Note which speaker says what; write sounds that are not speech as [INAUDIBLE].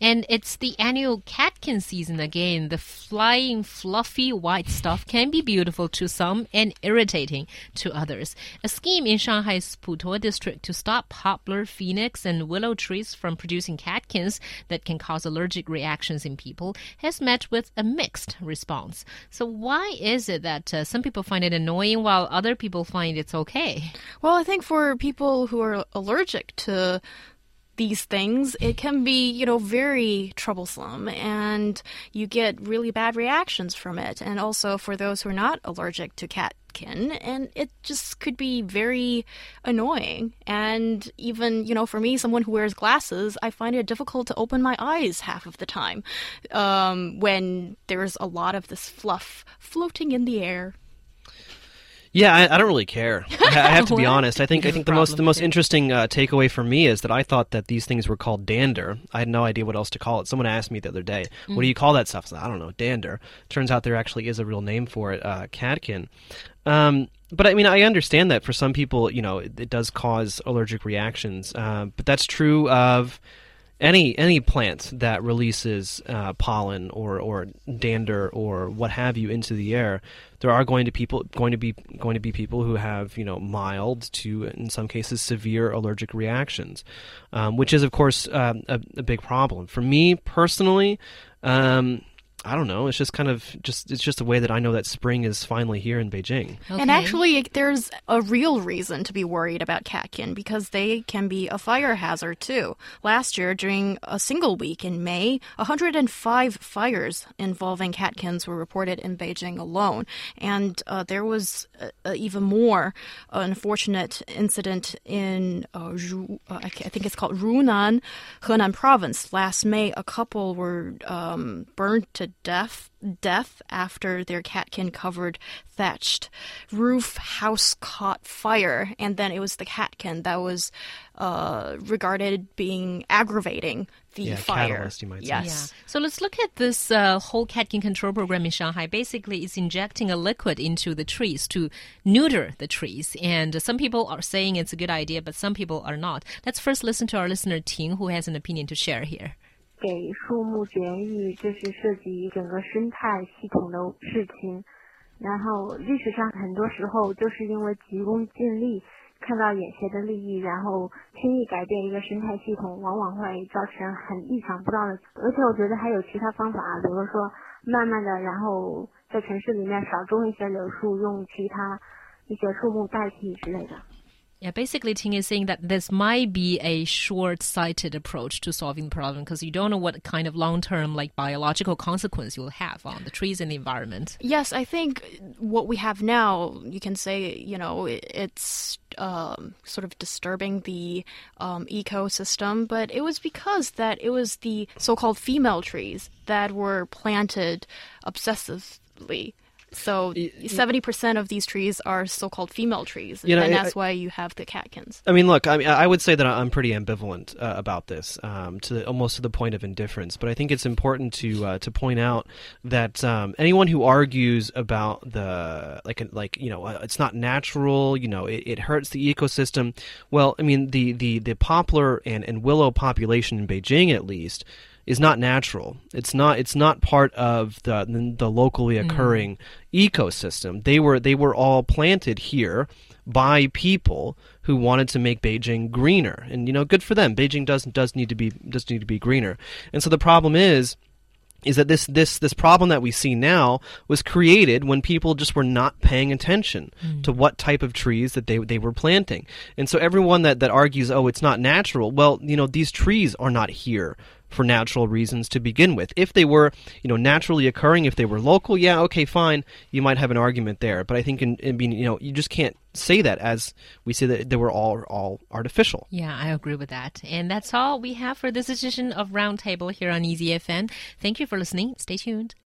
Speaker 1: And it's the annual catkin season again. The flying, fluffy white stuff can be beautiful to some and irritating to others. A scheme in Shanghai's Putuo district to stop poplar, phoenix, and willow trees from producing catkins that can cause allergic reactions in people has met with a mixed response. So, why is it that uh, some people find it annoying while other people find it's okay?
Speaker 2: Well, I think for people who are allergic to these things, it can be, you know, very troublesome and you get really bad reactions from it. And also for those who are not allergic to catkin, and it just could be very annoying. And even, you know, for me, someone who wears glasses, I find it difficult to open my eyes half of the time um, when there's a lot of this fluff floating in the air.
Speaker 3: Yeah, I, I, don't really care. [LAUGHS] I have to be honest. I think I think the most the most interesting uh, takeaway for me is that I thought that these things were called dander. I had no idea what else to call it. Someone asked me the other day, mm. "What do you call that stuff?" I, said, I don't know, dander. Turns out there actually is a real name for it, uh, catkin. Um, but I mean, I understand that for some people, you know, it, it does cause allergic reactions. Uh, but that's true of any any plant that releases uh, pollen or or dander or what have you into the air, there are going to people going to be going to be people who have you know mild to in some cases severe allergic reactions, um, which is of course um, a, a, big problem for me personally. Um, I don't know. It's just kind of just it's just a way that I know that spring is finally here in Beijing.
Speaker 2: Okay. And actually, there's a real reason to be worried about catkin because they can be a fire hazard too. Last year, during a single week in May, 105 fires involving catkins were reported in Beijing alone, and uh, there was uh, even more unfortunate incident in uh, Ru, uh, I think it's called Runan, Henan province. Last May, a couple were um, burned to death death after their catkin covered thatched roof house caught fire and then it was the catkin that was uh, regarded being aggravating the
Speaker 3: yeah,
Speaker 2: fire.
Speaker 3: catalyst, you might say.
Speaker 2: yes.
Speaker 1: Yeah. so let's look at this uh, whole catkin control program in shanghai. Basically it's injecting a liquid into the trees to neuter the trees and some people are saying it's a good idea but some people are not. Let's first listen to our listener ting who has an opinion to share here
Speaker 4: 给树木绝育，这是涉及整个生态系统的事情。然后历史上很多时候就是因为急功近利，看到眼前的利益，然后轻易改变一个生态系统，往往会造成很意想不到的。而且我觉得还有其他方法，比如说慢慢的，然后在城市里面少种一些柳树，用其他一些树木代替之类的。
Speaker 1: Yeah, basically, Ting is saying that this might be a short-sighted approach to solving the problem because you don't know what kind of long-term, like biological consequence you'll have on the trees and the environment.
Speaker 2: Yes, I think what we have now, you can say, you know, it's um, sort of disturbing the um, ecosystem, but it was because that it was the so-called female trees that were planted obsessively so seventy percent of these trees are so-called female trees, you know, and that's I, why you have the catkins.
Speaker 3: I mean, look, I mean, I would say that I'm pretty ambivalent uh, about this, um, to the, almost to the point of indifference. But I think it's important to uh, to point out that um, anyone who argues about the like like you know uh, it's not natural, you know, it, it, hurts the ecosystem. Well, I mean, the the the poplar and and willow population in Beijing, at least is not natural. It's not it's not part of the the locally mm. occurring mm. ecosystem. They were they were all planted here by people who wanted to make Beijing greener. And you know, good for them. Beijing does does need to be does need to be greener. And so the problem is is that this this this problem that we see now was created when people just were not paying attention mm. to what type of trees that they they were planting. And so everyone that that argues oh it's not natural, well, you know, these trees are not here for natural reasons to begin with. If they were, you know, naturally occurring, if they were local, yeah, okay, fine, you might have an argument there. But I think in, in being, you know, you just can't say that as we say that they were all all artificial.
Speaker 1: Yeah, I agree with that. And that's all we have for this edition of Roundtable here on Easy. Thank you for listening. Stay tuned.